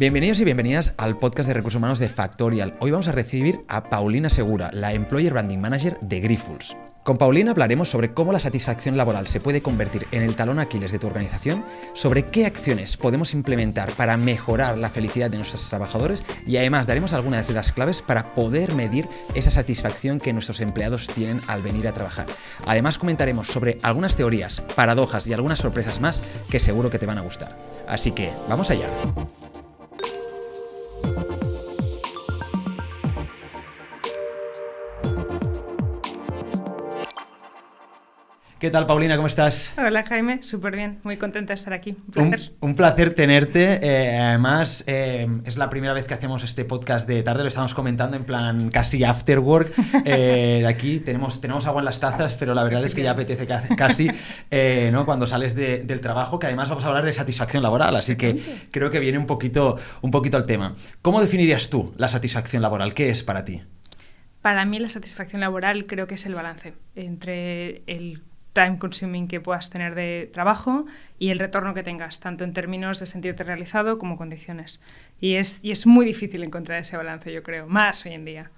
Bienvenidos y bienvenidas al podcast de recursos humanos de Factorial. Hoy vamos a recibir a Paulina Segura, la Employer Branding Manager de Grifols. Con Paulina hablaremos sobre cómo la satisfacción laboral se puede convertir en el talón aquiles de tu organización, sobre qué acciones podemos implementar para mejorar la felicidad de nuestros trabajadores y además daremos algunas de las claves para poder medir esa satisfacción que nuestros empleados tienen al venir a trabajar. Además comentaremos sobre algunas teorías, paradojas y algunas sorpresas más que seguro que te van a gustar. Así que, vamos allá. ¿Qué tal, Paulina? ¿Cómo estás? Hola, Jaime. Súper bien. Muy contenta de estar aquí. Un placer. Un, placer tenerte. Eh, además, eh, es la primera vez que hacemos este podcast de tarde. Lo estamos comentando en plan casi after work. Eh, aquí tenemos, tenemos agua en las tazas, pero la verdad es que ya apetece casi ¿no? cuando sales del trabajo, que además vamos a hablar de satisfacción laboral. Así que creo que viene un poquito, un poquito al tema. ¿Cómo definirías tú la satisfacción laboral? ¿Qué es para ti? Para mí la satisfacción laboral creo que es el balance entre el time consuming que puedas tener de trabajo y el retorno que tengas, tanto en términos de sentirte realizado como condiciones. Y es, y es muy difícil encontrar ese balance, yo creo, más hoy en día.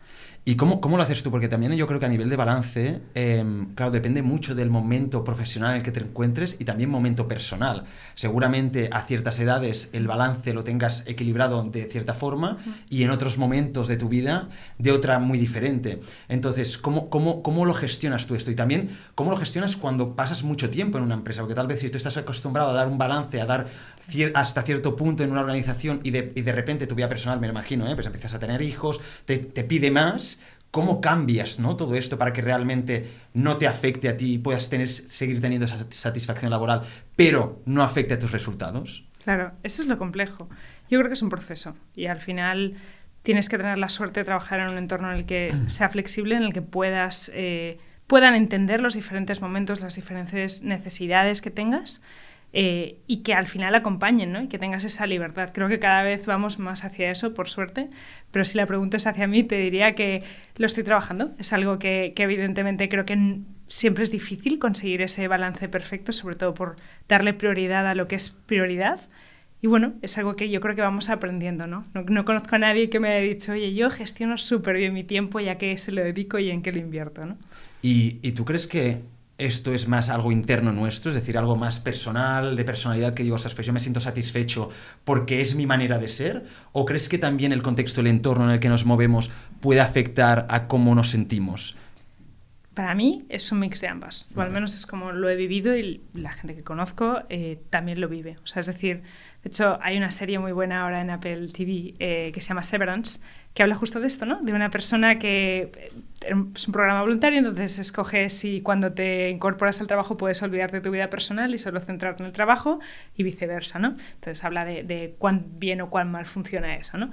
¿Y cómo, cómo, lo haces tú? Porque también yo creo que a nivel de balance, em, claro, depende mucho del momento profesional en el que te encuentres y también momento personal. Seguramente a ciertas edades el balance lo tengas equilibrado de cierta forma y en otros momentos de tu vida de otra muy diferente. Entonces, ¿cómo, cómo, cómo lo gestionas tú esto? Y también, ¿cómo lo gestionas cuando pasas mucho tiempo en una empresa? Porque tal vez si tú estás acostumbrado a dar un balance, a dar hasta cierto punto en una organización y de, y de repente tu vida personal, me lo imagino, ¿eh? pues empiezas a tener hijos, te, te pide más, ¿cómo cambias ¿no? todo esto para que realmente no te afecte a ti y puedas tener, seguir teniendo esa satisfacción laboral, pero no afecte a tus resultados? Claro, eso es lo complejo. Yo creo que es un proceso y al final tienes que tener la suerte de trabajar en un entorno en el que sea flexible, en el que puedas, eh, puedan entender los diferentes momentos, las diferentes necesidades que tengas eh, y que al final acompañen, ¿no? Y que tengas esa libertad. Creo que cada vez vamos más hacia eso, por suerte, pero si la pregunta es hacia mí, te diría que lo estoy trabajando. Es algo que, que evidentemente creo que siempre es difícil conseguir ese balance perfecto, sobre todo por darle prioridad a lo que es prioridad. Y bueno, es algo que yo creo que vamos aprendiendo, ¿no? No, no conozco a nadie que me haya dicho, oye, yo gestiono súper bien mi tiempo ya que se lo dedico y en qué lo invierto, ¿no? ¿Y, ¿Y tú crees que esto es más algo interno nuestro, es decir, algo más personal, de personalidad, que digo, ostras, pues yo me siento satisfecho porque es mi manera de ser? ¿O crees que también el contexto, el entorno en el que nos movemos puede afectar a cómo nos sentimos? Para mí es un mix de ambas, o al menos es como lo he vivido y la gente que conozco eh, también lo vive. O sea, es decir, de hecho hay una serie muy buena ahora en Apple TV eh, que se llama Severance, que habla justo de esto, ¿no? De una persona que eh, es un programa voluntario, entonces escoges si cuando te incorporas al trabajo puedes olvidarte de tu vida personal y solo centrarte en el trabajo y viceversa, ¿no? Entonces habla de, de cuán bien o cuán mal funciona eso, ¿no?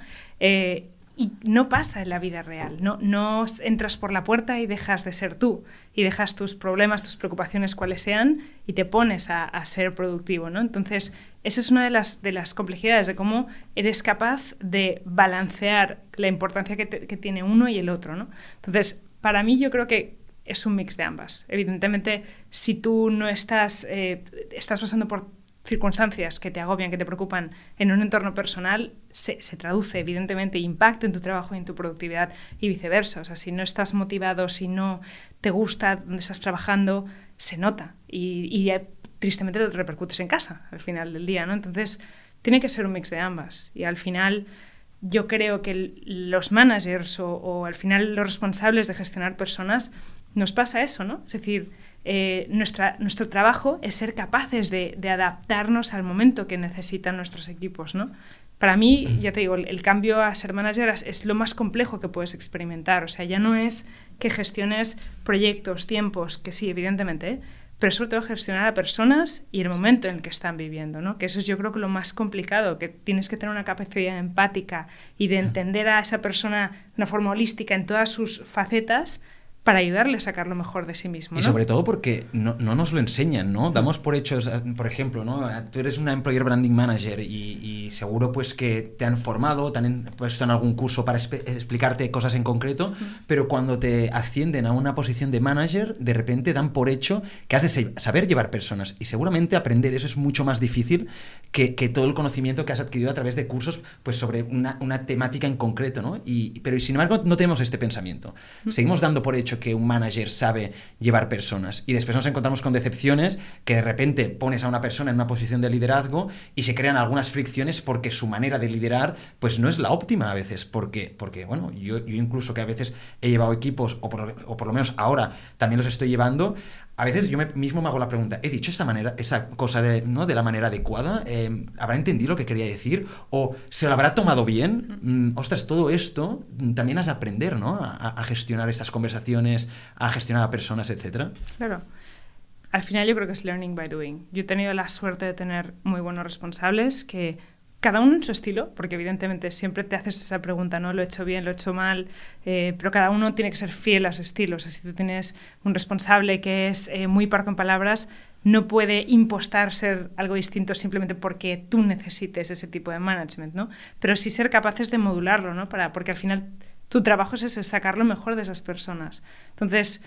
Y no pasa en la vida real. No, no entras por la puerta y dejas de ser tú y dejas tus problemas, tus preocupaciones, cuales sean, y te pones a, ser productivo. ¿no? Entonces, esa es una de las, de las complejidades de cómo eres capaz de balancear la importancia que, tiene uno y el otro. ¿no? Entonces, para mí yo creo que es un mix de ambas. Evidentemente, si tú no estás, eh, estás pasando por circunstancias que te agobian, que te preocupan en un entorno personal, se, traduce evidentemente, impacta en tu trabajo y en tu productividad y viceversa. O sea, si no estás motivado, si no te gusta donde estás trabajando, se nota y, y tristemente lo repercutes en casa al final del día, ¿no? Entonces, tiene que ser un mix de ambas y al final yo creo que los managers o, o al final los responsables de gestionar personas nos pasa eso, ¿no? Es decir, eh, nuestra, nuestro trabajo es ser capaces de, adaptarnos al momento que necesitan nuestros equipos, ¿no? Para mí, ya te digo, el, cambio a ser manager es, lo más complejo que puedes experimentar. O sea, ya no es que gestiones proyectos, tiempos, que sí, evidentemente, ¿eh? pero sobre todo gestionar a personas y el momento en el que están viviendo, ¿no? Que eso es yo creo que lo más complicado, que tienes que tener una capacidad empática y de entender a esa persona de una forma holística en todas sus facetas para ayudarle a sacar lo mejor de sí mismo. Y sobre todo porque no, no, nos lo enseñan, ¿no? Damos por hechos, por ejemplo, ¿no? Tú eres una Employer Branding Manager y, seguro pues que te han formado, te han puesto en algún curso para explicarte cosas en concreto, pero cuando te ascienden a una posición de manager, de repente dan por hecho que has de saber llevar personas. Y seguramente aprender eso es mucho más difícil que, que todo el conocimiento que has adquirido a través de cursos pues sobre una, una temática en concreto, ¿no? Y, pero sin embargo no tenemos este pensamiento. Seguimos dando por hecho que un manager sabe llevar personas. Y después nos encontramos con decepciones que de repente pones a una persona en una posición de liderazgo y se crean algunas fricciones porque su manera de liderar pues no es la óptima a veces. Porque, porque bueno, yo, yo incluso que a veces he llevado equipos, o por, o por lo menos ahora también los estoy llevando, a veces yo mismo me hago la pregunta, ¿he dicho esta manera, esa cosa de, ¿no? de la manera adecuada? Em, ¿Habrá entendido lo que quería decir? ¿O se lo habrá tomado bien? Mm, ostras, todo esto mm, también has de aprender, ¿no? A, gestionar estas conversaciones, a gestionar a personas, etcétera. Claro. Al final yo creo que es learning by doing. Yo he tenido la suerte de tener muy buenos responsables que cada uno en su estilo, porque evidentemente siempre te haces esa pregunta, ¿no? Lo he hecho bien, lo he hecho mal, eh, pero cada uno tiene que ser fiel a su estilo. O sea, si tú tienes un responsable que es eh, muy parco en palabras, no puede impostar ser algo distinto simplemente porque tú necesites ese tipo de management, ¿no? Pero sí ser capaces de modularlo, ¿no? Para, porque al final tu trabajo es sacar lo mejor de esas personas. Entonces,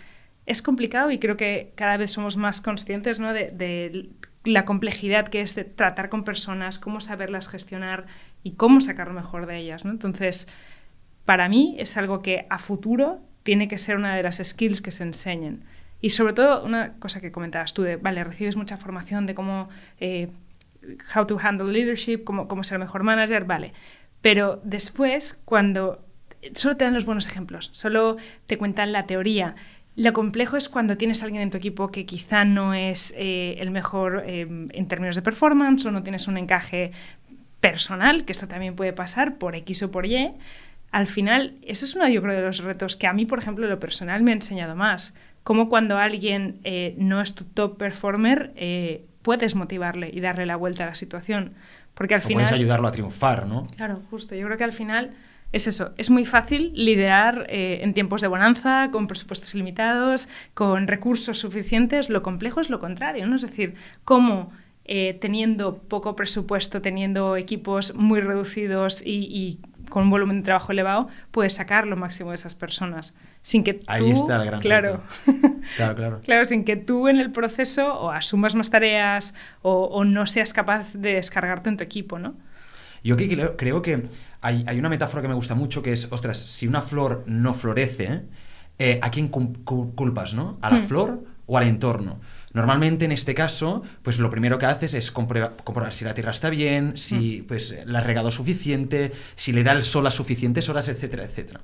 es complicado y creo que cada vez somos más conscientes ¿no? de la complejidad que es de tratar con personas, cómo saberlas gestionar y cómo sacar lo mejor de ellas. ¿no? Entonces, para mí es algo que a futuro tiene que ser una de las skills que se enseñen. Y sobre todo, una cosa que comentabas tú, de, vale, recibes mucha formación de cómo, eh, how to handle leadership, cómo, cómo ser mejor manager, vale. Pero después, cuando solo te dan los buenos ejemplos, solo te cuentan la teoría, lo complejo es cuando tienes a alguien en tu equipo que quizá no es eh, el mejor eh, en términos de performance o no tienes un encaje personal, que esto también puede pasar por X o por Y. Al final, eso es uno, yo creo, de los retos que a mí, por ejemplo, lo personal me ha enseñado más. Cómo cuando alguien eh, no es tu top performer, puedes motivarle y darle la vuelta a la situación. Porque al final... Puedes ayudarlo a triunfar, ¿no? Claro, justo. Yo creo que al final es eso, es muy fácil liderar eh, en tiempos de bonanza, con presupuestos limitados, con recursos suficientes. Lo complejo es lo contrario, ¿no? Es decir, cómo eh, teniendo poco presupuesto, teniendo equipos muy reducidos y, con un volumen de trabajo elevado, puedes sacar lo máximo de esas personas. Sin que tú, Ahí está el gran claro, claro, claro. claro, sin que tú en el proceso o asumas más tareas o, o no seas capaz de descargarte en tu equipo, ¿no? Yo creo, creo que hay, una metáfora que me gusta mucho que es, ostras, si una flor no florece, eh, ¿a quién culpas, no? ¿A la hmm. flor o al entorno? Normalmente en este caso, pues lo primero que haces es comprobar si la tierra está bien, si hmm. pues la ha regado suficiente, si le da el sol a suficientes horas, etcétera, etcétera.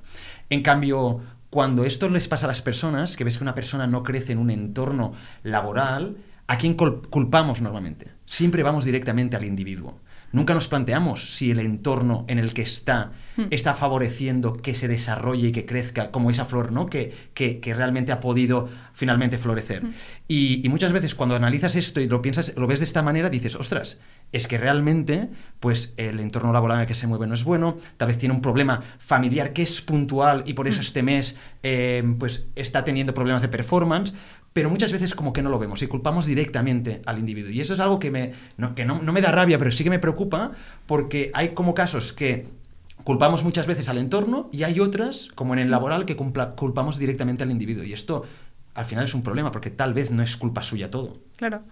En cambio, cuando esto les pasa a las personas, que ves que una persona no crece en un entorno laboral, ¿a quién culpamos normalmente? Siempre vamos directamente al individuo. Nunca nos planteamos si el entorno en el que está hmm. está favoreciendo que se desarrolle y que crezca como esa flor, ¿no? Que, que, realmente ha podido finalmente florecer. Hmm. Y, muchas veces cuando analizas esto y lo piensas, lo ves de esta manera, dices, ostras, es que realmente, pues el entorno laboral en el que se mueve no es bueno, tal vez tiene un problema familiar que es puntual y por eso hmm. este mes, eh, pues está teniendo problemas de performance, pero muchas veces como que no lo vemos y culpamos directamente al individuo. Y eso es algo que, me, no, que no, me da rabia, pero sí que me preocupa porque hay como casos que culpamos muchas veces al entorno y hay otras, como en el laboral, que culpamos directamente al individuo. Y esto al final es un problema porque tal vez no es culpa suya todo. Claro.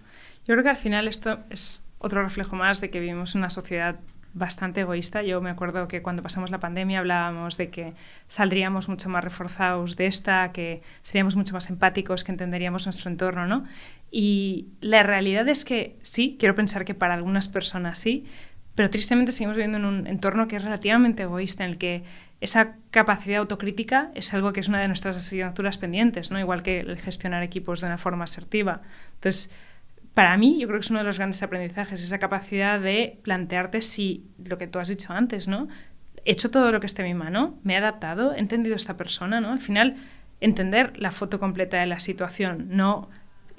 Yo creo que al final esto es otro reflejo más de que vivimos en una sociedad bastante egoísta. Yo me acuerdo que cuando pasamos la pandemia hablábamos de que saldríamos mucho más reforzados de esta, que seríamos mucho más empáticos, que entenderíamos nuestro entorno, ¿no? Y la realidad es que sí, quiero pensar que para algunas personas sí, pero tristemente seguimos viviendo en un entorno que es relativamente egoísta, en el que esa capacidad autocrítica es algo que es una de nuestras asignaturas pendientes, ¿no? Igual que el gestionar equipos de una forma asertiva. Entonces, para mí, yo creo que es uno de los grandes aprendizajes, esa capacidad de plantearte si, lo que tú has dicho antes, ¿no? He hecho todo lo que esté en mi mano, me he adaptado, he entendido a esta persona, ¿no? Al final, entender la foto completa de la situación, no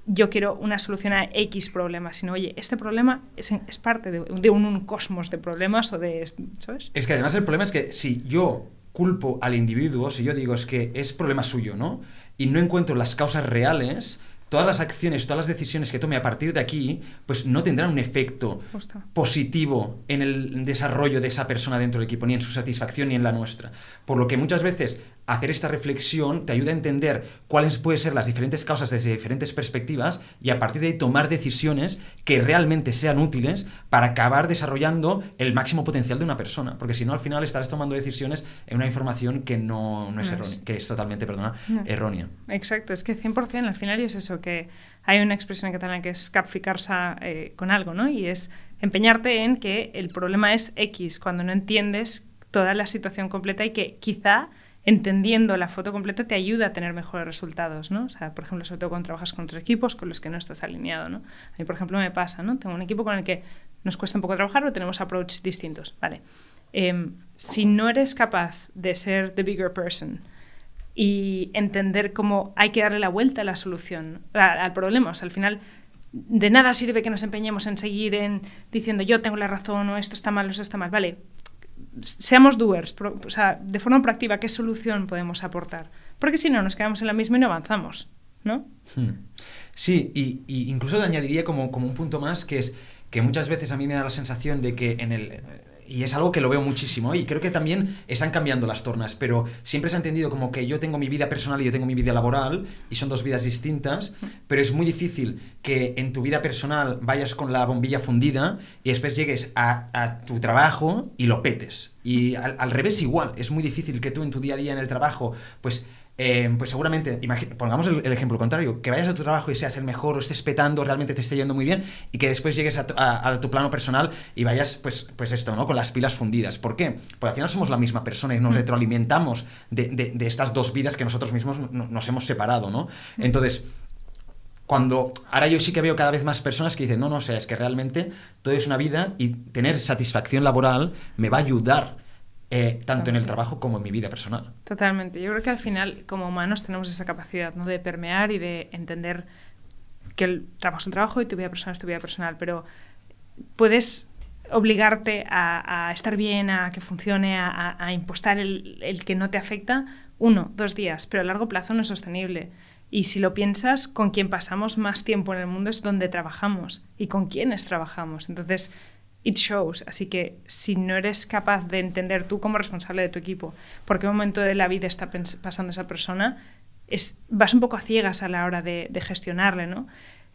yo quiero una solución a X problema, sino, oye, este problema es, es parte de, un, un, cosmos de problemas o de, ¿sabes? Es que además el problema es que si yo culpo al individuo, si yo digo es que es problema suyo, ¿no? Y no encuentro las causas reales, todas las acciones, todas las decisiones que tome a partir de aquí, pues no tendrán un efecto Justo. positivo en el desarrollo de esa persona dentro del equipo, ni en su satisfacción, ni en la nuestra. Por lo que muchas veces hacer esta reflexión te ayuda a entender cuáles pueden ser las diferentes causas desde diferentes perspectivas y a partir de ahí tomar decisiones que realmente sean útiles para acabar desarrollando el máximo potencial de una persona. Porque si no, al final estarás tomando decisiones en una información que no, no es No es. errónea, que es totalmente, perdona, No. errónea. Exacto, es que 100% al final es eso, que hay una expresión en catalán que es capficarse eh, con algo, ¿no? Y es empeñarte en que el problema es X, cuando no entiendes toda la situación completa y que quizá entendiendo la foto completa te ayuda a tener mejores resultados, ¿no? O sea, por ejemplo, sobre todo cuando trabajas con otros equipos con los que no estás alineado, ¿no? A mí, por ejemplo, me pasa, ¿no? Tengo un equipo con el que nos cuesta un poco trabajar o tenemos approaches distintos, ¿vale? Em, si no eres capaz de ser the bigger person, y entender cómo hay que darle la vuelta a la solución, al problema. O sea, al final, de nada sirve que nos empeñemos en seguir en diciendo yo tengo la razón o esto está mal o esto está mal. Vale, seamos doers, o sea, de forma proactiva, ¿qué solución podemos aportar? Porque si no, nos quedamos en la misma y no avanzamos, ¿no? Hmm. Sí, y, y incluso le añadiría como, como un punto más que es que muchas veces a mí me da la sensación de que en el... Y es algo que lo veo muchísimo y creo que también están cambiando las tornas, pero siempre se ha entendido como que yo tengo mi vida personal y yo tengo mi vida laboral y son dos vidas distintas, pero es muy difícil que en tu vida personal vayas con la bombilla fundida y después llegues a, a tu trabajo y lo petes. Y al, al revés igual, es muy difícil que tú en tu día a día en el trabajo, pues eh, pues seguramente, pongamos el, el ejemplo contrario, que vayas a tu trabajo y seas el mejor o estés petando, realmente te esté yendo muy bien y que después llegues a tu, a- a tu plano personal y vayas, pues, pues esto, ¿no? Con las pilas fundidas. ¿Por qué? Porque al final somos la misma persona y nos Mm. retroalimentamos de, de- de estas dos vidas que nosotros mismos no- nos hemos separado, ¿no? Mm. Entonces, cuando ahora yo sí que veo cada vez más personas que dicen, no, no, o sea, es que realmente todo es una vida y tener satisfacción laboral me va a ayudar eh, tanto en el trabajo como en mi vida personal. Totalmente. Yo creo que al final, como humanos, tenemos esa capacidad ¿no? de permear y de entender que el trabajo es un trabajo y tu vida personal es tu vida personal, pero puedes obligarte a, a estar bien, a que funcione, a, a- a impostar el, el que no te afecta uno, dos días, pero a largo plazo no es sostenible. Y si lo piensas, con quien pasamos más tiempo en el mundo es donde trabajamos y con quienes trabajamos. Entonces, it shows. Así que si no eres capaz de entender tú como responsable de tu equipo por qué momento de la vida está pasando esa persona, es, vas un poco a ciegas a la hora de, de gestionarle, ¿no?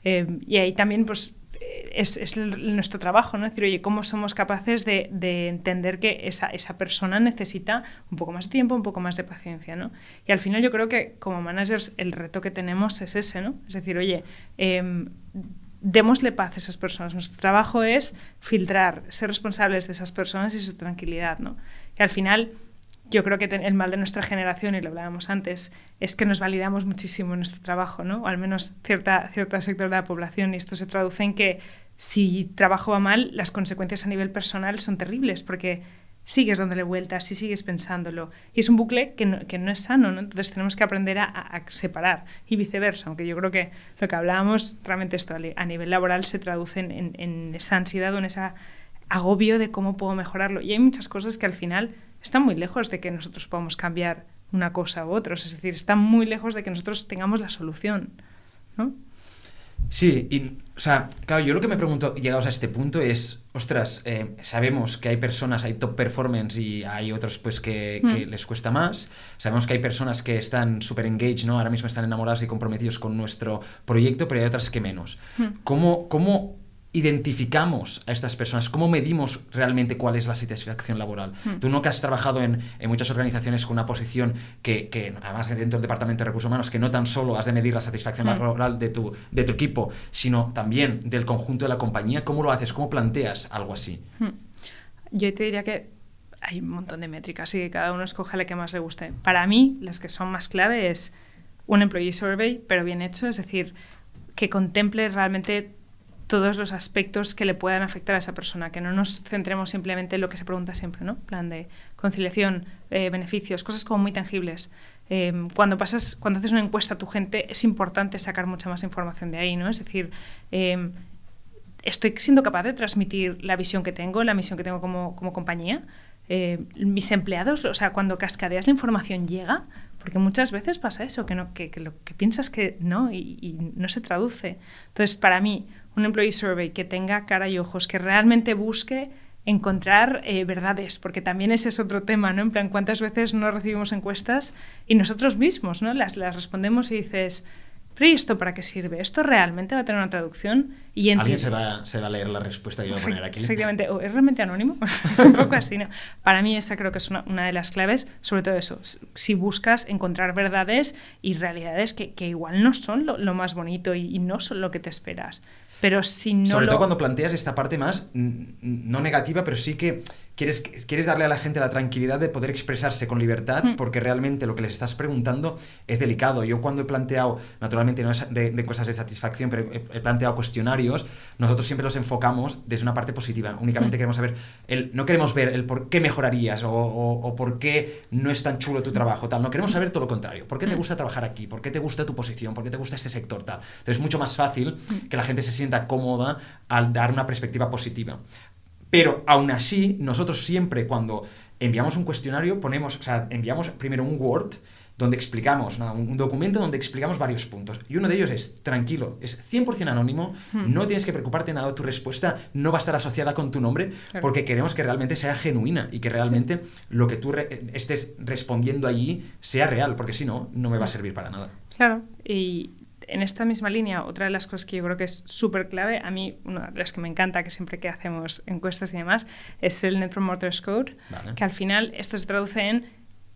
Eh, y ahí también, pues, eh, es, es el- nuestro trabajo, ¿no? Es decir, oye, ¿cómo somos capaces de, de entender que esa, esa persona necesita un poco más de tiempo, un poco más de paciencia, ¿no? Y al final yo creo que como managers el reto que tenemos es ese, ¿no? Es decir, oye, em, démosle paz a esas personas. Nuestro trabajo es filtrar, ser responsables de esas personas y su tranquilidad, ¿no? Y al final, yo creo que el mal de nuestra generación, y lo hablábamos antes, es que nos validamos muchísimo en nuestro trabajo, ¿no? O al menos cierta, cierto sector de la población, y esto se traduce en que si trabajo va mal, las consecuencias a nivel personal son terribles, porque sigues dándole vueltas y sigues pensándolo. Y es un bucle que no, es sano, ¿no? Entonces tenemos que aprender a, separar y viceversa, aunque yo creo que lo que hablábamos, realmente esto a nivel laboral se traduce en, en- en esa ansiedad o en ese agobio de cómo puedo mejorarlo. Y hay muchas cosas que al final están muy lejos de que nosotros podamos cambiar una cosa u otra. Es decir, están muy lejos de que nosotros tengamos la solución, ¿no? Sí, y, o sea, claro, yo lo que me pregunto, llegados a este punto, es, ostras, eh, sabemos que hay personas, hay top performance y hay otros pues que, que Mm. les cuesta más, sabemos que hay personas que están súper engaged, ¿no? Ahora mismo están enamorados y comprometidos con nuestro proyecto, pero hay otras que menos. Mm. ¿Cómo, cómo identificamos a estas personas? ¿Cómo medimos realmente cuál es la satisfacción laboral? Mm. Tú no que has trabajado en, en muchas organizaciones con una posición que, que, además dentro del Departamento de Recursos Humanos, que no tan solo has de medir la satisfacción Mm. laboral de tu, de tu equipo, sino también del conjunto de la compañía, ¿cómo lo haces? ¿Cómo planteas algo así? Hmm. Yo te diría que hay un montón de métricas y que cada uno escoja la que más le guste. Para mí, las que son más clave es un employee survey, pero bien hecho, es decir, que contemple realmente todos los aspectos que le puedan afectar a esa persona, que no nos centremos simplemente en lo que se pregunta siempre, ¿no? Plan de conciliación, eh, beneficios, cosas como muy tangibles. Eh, cuando pasas, cuando haces una encuesta a tu gente, es importante sacar mucha más información de ahí, ¿no? Es decir, eh, estoy siendo capaz de transmitir la visión que tengo, la misión que tengo como, como compañía. eh, mis empleados, o sea, cuando cascadeas la información llega, porque muchas veces pasa eso, que, no, que, lo que piensas que no y, no se traduce. Entonces, para mí, un employee survey que tenga cara y ojos, que realmente busque encontrar eh, verdades, porque también ese es otro tema, ¿no? En plan, ¿cuántas veces no recibimos encuestas y nosotros mismos, ¿no? Las, las respondemos y dices, ¿pero ¿y esto para qué sirve? ¿Esto realmente va a tener una traducción? Y Alguien se va, se va, a leer la respuesta que voy a poner aquí. Efectivamente, ¿es realmente anónimo? Un poco así, ¿no? Para mí esa creo que es una, una, de las claves, sobre todo eso, si buscas encontrar verdades y realidades que, que igual no son lo, lo más bonito y, y, no son lo que te esperas. Pero si no Sobre todo cuando planteas esta parte más, no negativa, pero sí que quieres, quieres darle a la gente la tranquilidad de poder expresarse con libertad, hmm. porque realmente lo que les estás preguntando es delicado. Yo cuando he planteado, naturalmente no es de, de cosas de satisfacción, pero he, planteado cuestionarios, nosotros siempre los enfocamos desde una parte positiva. Únicamente hmm. queremos saber, el, no queremos ver el por qué mejorarías o, o, por qué no es tan chulo tu trabajo, tal. No queremos saber todo lo contrario. ¿Por qué te hmm. gusta trabajar aquí? ¿Por qué te gusta tu posición? ¿Por qué te gusta este sector, tal? Entonces es mucho más fácil que la gente se sienta cómoda al dar una perspectiva positiva. Pero aún así, nosotros siempre cuando enviamos un cuestionario, ponemos, o sea, enviamos primero un Word donde explicamos, un documento donde explicamos varios puntos. Y uno de ellos es, tranquilo, es 100% anónimo, hmm. no tienes que preocuparte nada tu respuesta, no va a estar asociada con tu nombre, porque queremos que realmente sea genuina y que realmente lo que tú estés respondiendo allí sea real, porque si no, no me va a servir para nada. Claro, y en esta misma línea, otra de las cosas que yo creo que es súper clave, a mí una de las que me encanta, que siempre que hacemos encuestas y demás, es el Net Promoter Score, que al final esto se traduce en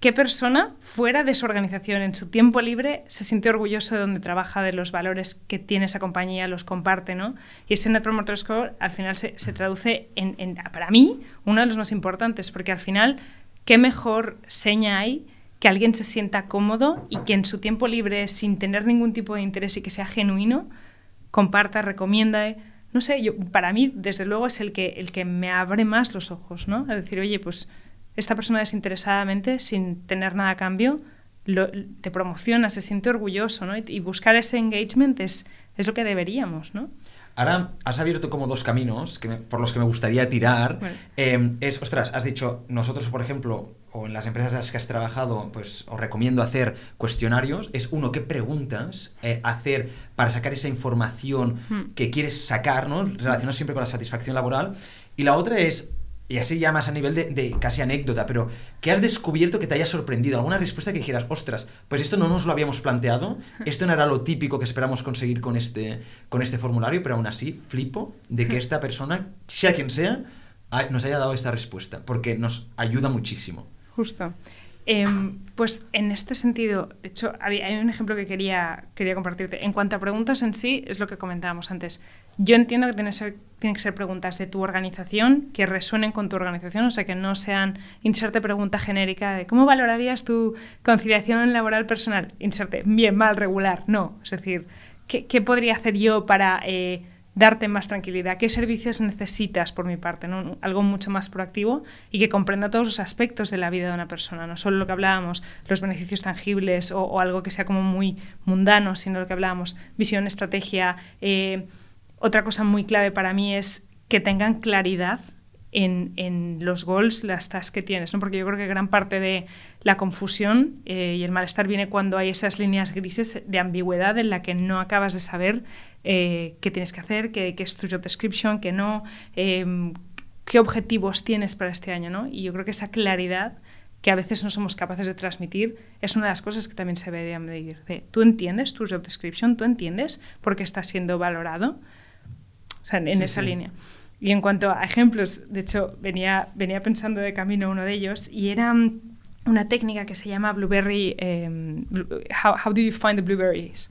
qué persona fuera de su organización en su tiempo libre se siente orgulloso de donde trabaja, de los valores que tiene esa compañía, los comparte, ¿no? Y ese Net Promoter Score al final se, traduce en, en, para mí, uno de los más importantes, porque al final, ¿qué mejor seña hay? Que alguien se sienta cómodo y que en su tiempo libre, sin tener ningún tipo de interés y que sea genuino, comparta, recomienda. No sé, yo, para mí, desde luego, es el que, el que me abre más los ojos, ¿no? Es decir, oye, pues esta persona desinteresadamente, sin tener nada a cambio, te promociona, se siente orgulloso, ¿no? Y, buscar ese engagement es, es lo que deberíamos, ¿no? Ahora has abierto como dos caminos que por los que me gustaría tirar. Em, es, ostras, has dicho, nosotros, por ejemplo, o en las empresas en las que has trabajado, pues os recomiendo hacer cuestionarios. Es uno, ¿qué preguntas eh, hacer para sacar esa información hmm. que quieres sacar, ¿no? Relacionado siempre con la satisfacción laboral. Y la otra es, y así ya más a nivel de, casi anécdota, pero ¿qué has descubierto que te haya sorprendido? ¿Alguna respuesta que dijeras, ostras, pues esto no nos lo habíamos planteado, esto no era lo típico que esperamos conseguir con este, con este formulario, pero aún así flipo de que esta persona, sea quien sea, nos haya dado esta respuesta, porque nos ayuda muchísimo. Justo. Em, pues en este sentido, de hecho, hay un ejemplo que quería, quería compartirte. En cuanto a preguntas en sí, es lo que comentábamos antes. Yo entiendo que tienen, que ser preguntas de tu organización, que resuenen con tu organización, o sea, que no sean inserte pregunta genérica de ¿cómo valorarías tu conciliación laboral personal? Inserte, bien, mal, regular. No, es decir, ¿qué, qué podría hacer yo para... Eh, darte más tranquilidad, qué servicios necesitas por mi parte, algo mucho más proactivo y que comprenda todos los aspectos de la vida de una persona, no solo lo que hablábamos, los beneficios tangibles o, algo que sea como muy mundano, sino lo que hablábamos, visión, estrategia. Eh, otra cosa muy clave para mí es que tengan claridad en, los goals, las tasks que tienes, ¿no? porque yo creo que gran parte de la confusión eh, y el malestar viene cuando hay esas líneas grises de ambigüedad en la que no acabas de saber eh, qué tienes que hacer, qué, qué, es tu job description, qué no, em, qué objetivos tienes para este año. ¿no? Y yo creo que esa claridad que a veces no somos capaces de transmitir es una de las cosas que también se deberían medir. De, ¿Tú entiendes tu job description? ¿Tú entiendes por qué estás siendo valorado? O sea, en, esa línea. Y en cuanto a ejemplos, de hecho, venía, venía pensando de camino uno de ellos y era mm, una técnica que se llama Blueberry, em, how, how, do you find the blueberries?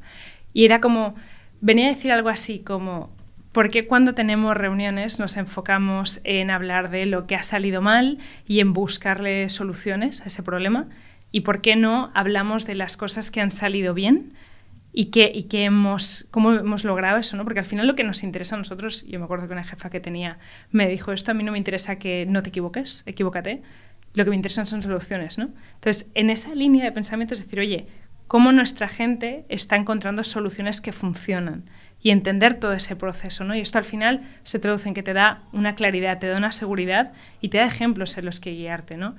Y era como, venía a decir algo así como, ¿por qué cuando tenemos reuniones nos enfocamos en hablar de lo que ha salido mal y en buscarle soluciones a ese problema? ¿Y por qué no hablamos de las cosas que han salido bien? Y que, y que hemos, cómo hemos logrado eso, ¿no? Porque al final lo que nos interesa a nosotros, yo me acuerdo que una jefa que tenía me dijo, esto a mí no me interesa que no te equivoques, equivócate, lo que me interesan son soluciones, ¿no? Entonces, en esa línea de pensamiento es decir, oye, cómo nuestra gente está encontrando soluciones que funcionan. y entender todo ese proceso, ¿no? Y esto al final se traduce en que te da una claridad, te da una seguridad y te da ejemplos en los que guiarte, ¿no?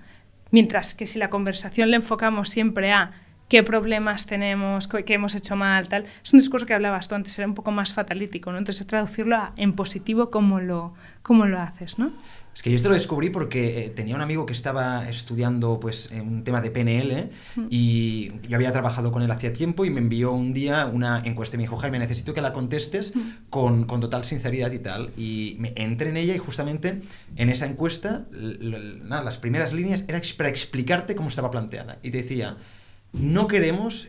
Mientras que si la conversación le enfocamos siempre a qué problemas tenemos, qué hemos hecho mal, tal, es un discurso que hablabas tú antes, era un poco más fatalítico, ¿no? Entonces traducirlo a, en positivo cómo lo, cómo lo haces, ¿no? Es que yo esto lo descubrí porque eh, tenía un amigo que estaba estudiando pues un tema de PNL mm. y yo había trabajado con él hacía tiempo y me envió un día una encuesta y me dijo, Jaime, necesito que la contestes con, con, total sinceridad y tal. Y me entré en ella y justamente en esa encuesta, nada, las primeras líneas era para explicarte cómo estaba planteada. Y te decía, no queremos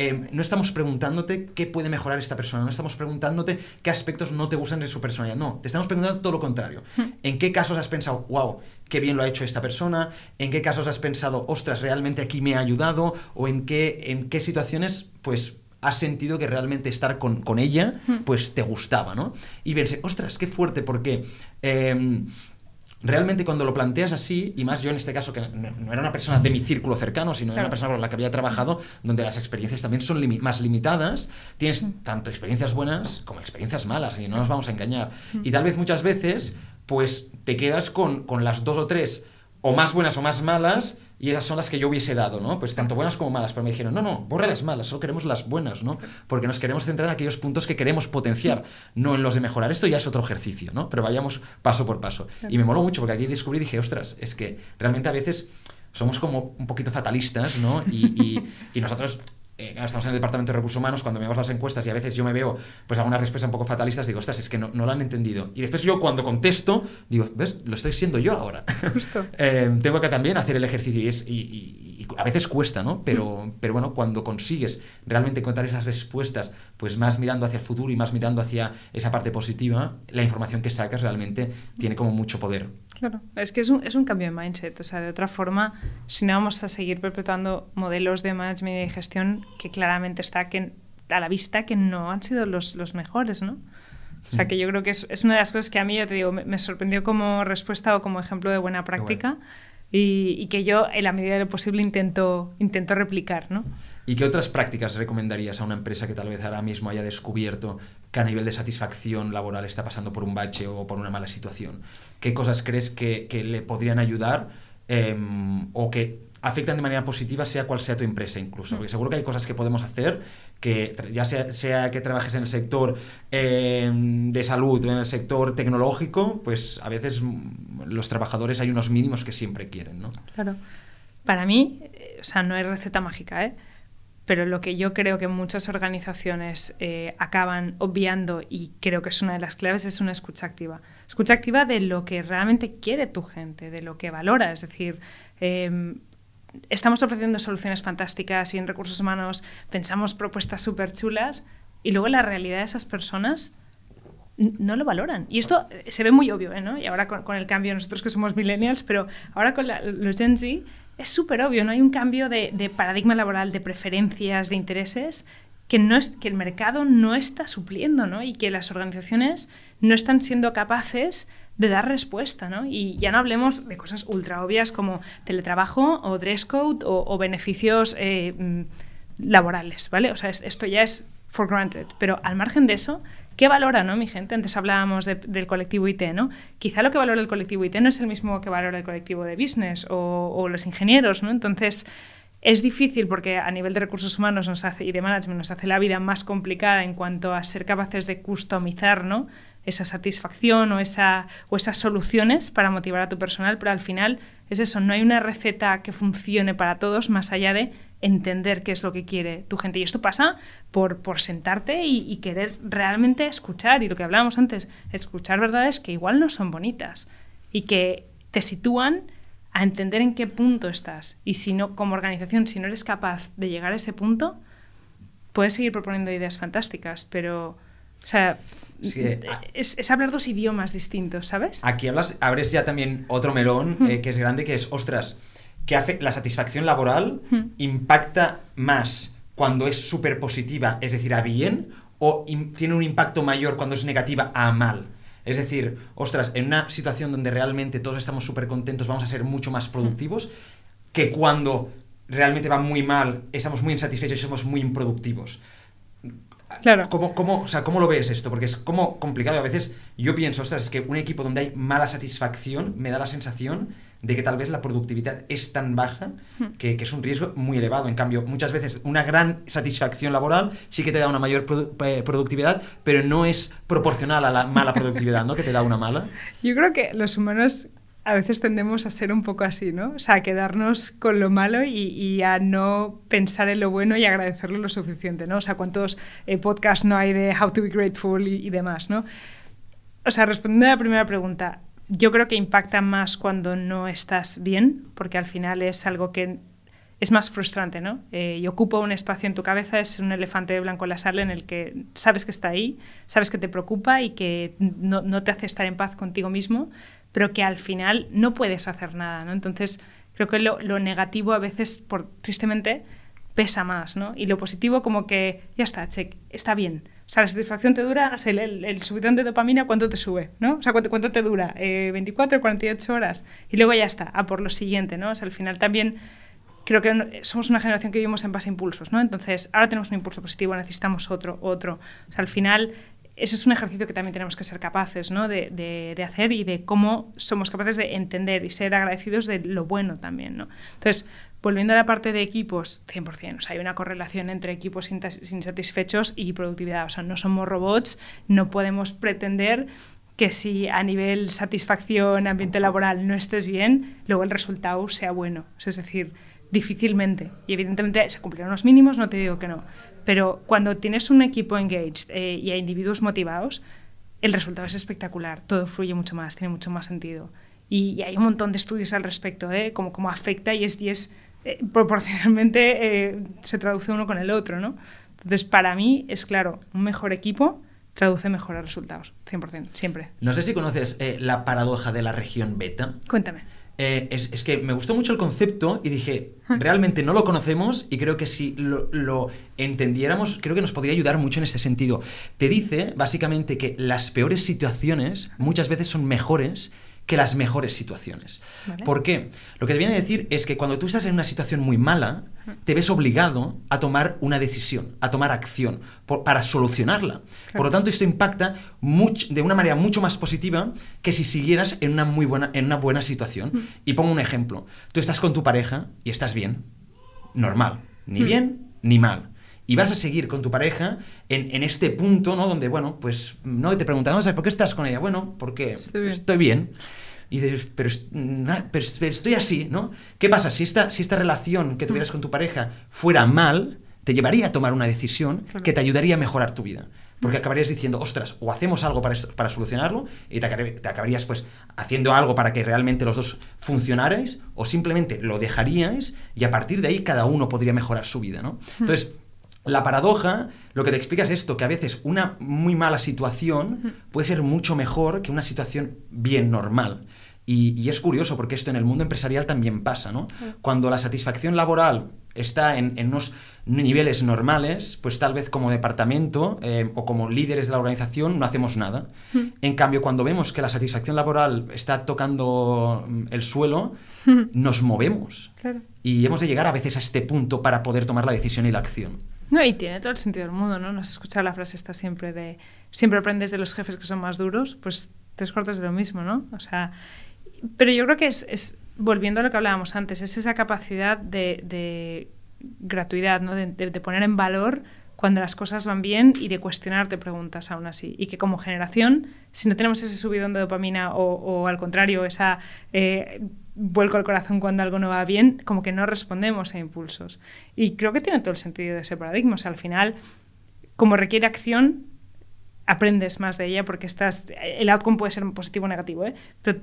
Em, no estamos preguntándote qué puede mejorar esta persona, no estamos preguntándote qué aspectos no te gustan de su personalidad, no, te estamos preguntando todo lo contrario. Hmm. ¿En qué casos has pensado, wow, qué bien lo ha hecho esta persona? ¿En qué casos has pensado, ostras, realmente aquí me ha ayudado? ¿O en qué, en qué situaciones, pues, has sentido que realmente estar con, ella, hmm. pues, te gustaba, ¿no? Y verse, ostras, qué fuerte, porque... Em, realmente cuando lo planteas así, y más yo en este caso, que no, era una persona de mi círculo cercano, sino era una persona con la que había trabajado, donde las experiencias también son más limitadas, tienes tanto experiencias buenas como experiencias malas, y no nos vamos a engañar. Y tal vez muchas veces, pues te quedas con, con las dos o tres, o más buenas o más malas, y esas son las que yo hubiese dado, ¿no? Pues tanto buenas como malas, pero me dijeron, no, no, borra las malas, solo queremos las buenas, ¿no? Porque nos queremos centrar en aquellos puntos que queremos potenciar, no en los de mejorar. Esto ya es otro ejercicio, ¿no? Pero vayamos paso por paso. Y me moló mucho porque aquí descubrí y dije, ostras, es que realmente a veces somos como un poquito fatalistas, ¿no? y, y nosotros eh, estamos en el departamento de recursos humanos, cuando vemos las encuestas y a veces yo me veo pues algunas respuestas un poco fatalistas, digo, ostras, es que no, no lo han entendido. Y después yo cuando contesto, digo, ¿ves? Lo estoy siendo yo ahora. Justo. Eh, tengo que también hacer el ejercicio y, es, y, a veces cuesta, ¿no? Pero, mm. pero bueno, cuando consigues realmente contar esas respuestas, pues más mirando hacia el futuro y más mirando hacia esa parte positiva, la información que sacas realmente tiene como mucho poder. Claro, es que es un, es un cambio de mindset. O sea, de otra forma, si no vamos a seguir perpetuando modelos de management y de gestión que claramente está que, a la vista que no han sido los, los mejores, ¿no? O sea, que yo creo que es, es, una de las cosas que a mí, ya te digo, me, sorprendió como respuesta o como ejemplo de buena práctica y, y, que yo, en la medida de lo posible, intento, intento replicar, ¿no? ¿Y qué otras prácticas recomendarías a una empresa que tal vez ahora mismo haya descubierto que a nivel de satisfacción laboral está pasando por un bache o por una mala situación? ¿Qué cosas crees que, le podrían ayudar em, o que afectan de manera positiva sea cual sea tu empresa incluso? Porque seguro que hay cosas que podemos hacer que ya sea, que trabajes en el sector em, de salud o en el sector tecnológico, pues a veces los trabajadores hay unos mínimos que siempre quieren, ¿no? Claro. Para mí, eh, o sea, no hay receta mágica, ¿eh? pero lo que yo creo que muchas organizaciones eh, acaban obviando y creo que es una de las claves es una escucha activa. Escucha activa de lo que realmente quiere tu gente, de lo que valora. Es decir, em, estamos ofreciendo soluciones fantásticas y en recursos humanos pensamos propuestas súper chulas y luego la realidad de esas personas no lo valoran. Y esto eh, se ve muy obvio, ¿eh? ¿no? Y ahora con, el cambio, nosotros que somos millennials, pero ahora con los Gen Z es súper obvio, ¿no? Hay un cambio de, paradigma laboral, de preferencias, de intereses, que, no es, que el mercado no está supliendo, ¿no? Y que las organizaciones no están siendo capaces de dar respuesta, ¿no? Y ya no hablemos de cosas ultra obvias como teletrabajo o dress code o, beneficios eh, mm, laborales, ¿vale? O sea, esto ya es for granted. Pero al margen de eso, ¿Qué valora, no, mi gente? Antes hablábamos del colectivo IT, ¿no? Quizá lo que valora el colectivo IT no es el mismo que valora el colectivo de business o, los ingenieros, ¿no? Entonces, es difícil porque a nivel de recursos humanos nos hace, y de management nos hace la vida más complicada en cuanto a ser capaces de customizar, ¿no? esa satisfacción o, esa, o esas soluciones para motivar a tu personal, pero al final es eso, no hay una receta que funcione para todos más allá de entender qué es lo que quiere tu gente. Y esto pasa por, por sentarte y, querer realmente escuchar. Y lo que hablábamos antes, escuchar verdades que igual no son bonitas y que te sitúan a entender en qué punto estás. Y si no, como organización, si no eres capaz de llegar a ese punto, puedes seguir proponiendo ideas fantásticas, pero, o sea, es, hablar dos idiomas distintos, ¿sabes? Aquí hablas, abres ya también otro melón eh, que es grande, que es, ostras, que hace, la satisfacción laboral impacta más cuando es súper positiva, es decir, a bien, o tiene un impacto mayor cuando es negativa a mal. Es decir, ostras, en una situación donde realmente todos estamos súper contentos, vamos a ser mucho más productivos que cuando realmente va muy mal, estamos muy insatisfechos y somos muy improductivos. Claro. ¿Cómo, cómo, o sea, ¿Cómo lo ves esto? Porque es como complicado. A veces yo pienso, ostras, es que un equipo donde hay mala satisfacción me da la sensación de que tal vez la productividad es tan baja que, que es un riesgo muy elevado. En cambio, muchas veces una gran satisfacción laboral sí que te da una mayor produ- eh, productividad, pero no es proporcional a la mala productividad, ¿no? Que te da una mala. Yo creo que los humanos a veces tendemos a ser un poco así, ¿no? O sea, a quedarnos con lo malo y, y a no pensar en lo bueno y agradecerlo lo suficiente, ¿no? O sea, cuántos eh, podcasts no hay de How to be grateful y, y demás, ¿no? O sea, respondiendo a la primera pregunta, yo creo que impacta más cuando no estás bien, porque al final es algo que es más frustrante, ¿no? Eh, y ocupa un espacio en tu cabeza, es un elefante blanco en la sala en el que sabes que está ahí, sabes que te preocupa y que no, no te hace estar en paz contigo mismo, pero que al final no puedes hacer nada, ¿no? Entonces, creo que lo, lo negativo a veces, por, tristemente, pesa más, ¿no? Y lo positivo como que ya está, check, está bien. O sea, la satisfacción te dura, el, subidón de dopamina, ¿cuánto te sube? ¿no? O sea, ¿cuánto, cuánto te dura? Eh, ¿24 48 horas? Y luego ya está, a por lo siguiente, ¿no? O sea, al final también creo que somos una generación que vivimos en base a impulsos, ¿no? Entonces, ahora tenemos un impulso positivo, necesitamos otro, otro. O sea, al final, ese es un ejercicio que también tenemos que ser capaces, ¿no? De, de- de hacer y de cómo somos capaces de entender y ser agradecidos de lo bueno también, ¿no? Entonces, volviendo a la parte de equipos, 100%, o sea, hay una correlación entre equipos insatisfechos y productividad, o sea, no somos robots, no podemos pretender que si a nivel satisfacción, ambiente laboral no estés bien, luego el resultado sea bueno. O sea, Es decir, difícilmente. Y evidentemente se cumplirán los mínimos, no te digo que no. Pero cuando tienes un equipo engaged eh, y a individuos motivados, el resultado es espectacular. Todo fluye mucho más, tiene mucho más sentido. Y, y hay un montón de estudios al respecto, ¿eh? Cómo, cómo afecta y es, y es eh, proporcionalmente eh, se traduce uno con el otro, ¿no? Entonces, para mí es claro, un mejor equipo traduce mejores resultados, 100%, siempre. No sé si conoces eh, la paradoja de la región beta. Cuéntame. Eh, es, es que me gustó mucho el concepto y dije, realmente no lo conocemos y creo que si lo, lo entendiéramos, creo que nos podría ayudar mucho en ese sentido. Te dice, básicamente, que las peores situaciones muchas veces son mejores que las mejores situaciones. Vale. ¿Por qué? Lo que te viene a decir es que cuando tú estás en una situación muy mala, te ves obligado a tomar una decisión, a tomar acción por- para solucionarla. Por lo tanto, esto impacta much- de una manera mucho más positiva que si siguieras en una muy buena, en una buena situación. Y pongo un ejemplo. Tú estás con tu pareja y estás bien, normal, ni Mm. bien ni mal. Y vas a seguir con tu pareja en, en este punto, ¿no? Donde, bueno, pues, no te preguntan, "No, ¿sabes ¿por qué estás con ella? Bueno, porque Estoy bien. estoy bien. Y dices, pero, estoy así, ¿no? ¿Qué pasa? Si esta, si esta relación que tuvieras con tu pareja fuera mal, te llevaría a tomar una decisión que te ayudaría a mejorar tu vida. Porque acabarías diciendo, ostras, o hacemos algo para, para solucionarlo y te, te acabarías pues haciendo algo para que realmente los dos funcionarais o simplemente lo dejaríais y a partir de ahí cada uno podría mejorar su vida, ¿no? Entonces, la paradoja lo que te explica es esto, que a veces una muy mala situación puede ser mucho mejor que una situación bien normal. Y, y es curioso porque esto en el mundo empresarial también pasa, ¿no? Cuando la satisfacción laboral está en, en unos niveles normales, pues tal vez como departamento eh, o como líderes de la organización no hacemos nada. En cambio, cuando vemos que la satisfacción laboral está tocando mm, el suelo, nos movemos. Claro. Y hemos de llegar a veces a este punto para poder tomar la decisión y la acción. No, y tiene todo el sentido del mundo, ¿no? Nos has escuchado la frase esta siempre de siempre aprendes de los jefes que son más duros, pues tres cuartos de lo mismo, ¿no? O sea, pero yo creo que es, es volviendo a lo que hablábamos antes, es esa capacidad de, de gratuidad, ¿no? De, de- de poner en valor cuando las cosas van bien y de cuestionarte preguntas aún así. Y que como generación, si no tenemos ese subidón de dopamina o, o al contrario, esa eh, vuelco al corazón cuando algo no va bien, como que no respondemos a impulsos. Y creo que tiene todo el sentido de ese paradigma. O sea, al final, como requiere acción, aprendes más de ella porque estás el outcome puede ser positivo o negativo, ¿eh? pero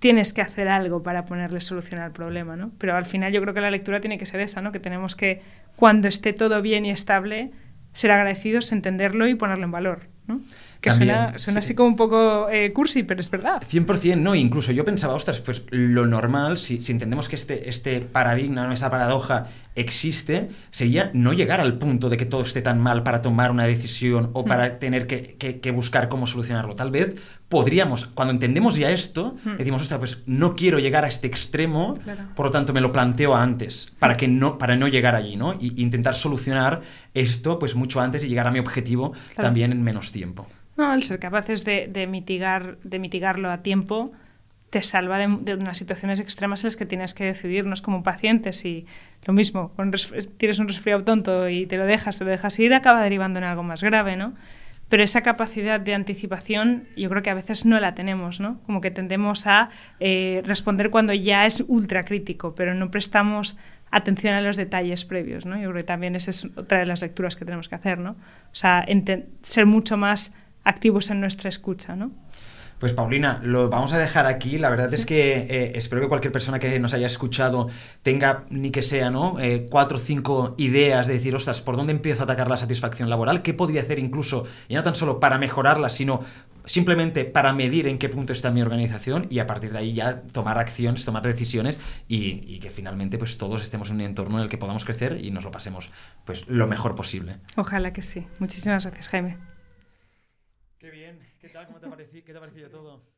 tienes que hacer algo para ponerle solución al problema, ¿no? Pero al final yo creo que la lectura tiene que ser esa, ¿no? Que tenemos que, cuando esté todo bien y estable, ser agradecidos, entenderlo y ponerlo en valor, ¿no? Que También, suena, suena sí. así como un poco eh, cursi, pero es verdad. 100% no, incluso yo pensaba, ostras, pues lo normal, si, si entendemos que este, este paradigma, ¿no? esa paradoja existe sería no llegar al punto de que todo esté tan mal para tomar una decisión o para tener que, que- que buscar cómo solucionarlo. Tal vez podríamos, cuando entendemos ya esto, Hmm. decimos, ostras, pues no quiero llegar a este extremo, Claro. por lo tanto me lo planteo antes, para, que no, para no llegar allí, ¿no? Y intentar solucionar esto pues mucho antes y llegar a mi objetivo Claro. también en menos tiempo. No, el ser capaces de, de mitigar, de mitigarlo a tiempo te salva de, unas situaciones extremas en las que tienes que decidir. No es como un paciente, si lo mismo, resf- tienes un resfriado tonto y te lo dejas, te lo dejas ir, acaba derivando en algo más grave, ¿no? Pero esa capacidad de anticipación yo creo que a veces no la tenemos, ¿no? Como que tendemos a eh, responder cuando ya es ultra crítico, pero no prestamos atención a los detalles previos, ¿no? Yo creo que también esa es otra de las lecturas que tenemos que hacer, ¿no? O sea, ser mucho más activos en nuestra escucha, ¿no? Pues Paulina, lo vamos a dejar aquí. La verdad es que eh, espero que cualquier persona que nos haya escuchado tenga, ni que sea, ¿no? Eh, cuatro o cinco ideas de decir, ostras, ¿por dónde empiezo a atacar la satisfacción laboral? ¿Qué podría hacer incluso, y no tan solo para mejorarla, sino simplemente para medir en qué punto está mi organización y a partir de ahí ya tomar acciones, tomar decisiones y, y que finalmente pues todos estemos en un entorno en el que podamos crecer y nos lo pasemos pues lo mejor posible. Ojalá que sí. Muchísimas gracias, Jaime. Qué bien, ¿qué tal? ¿Cómo te ha parecido, qué te ha parecido todo?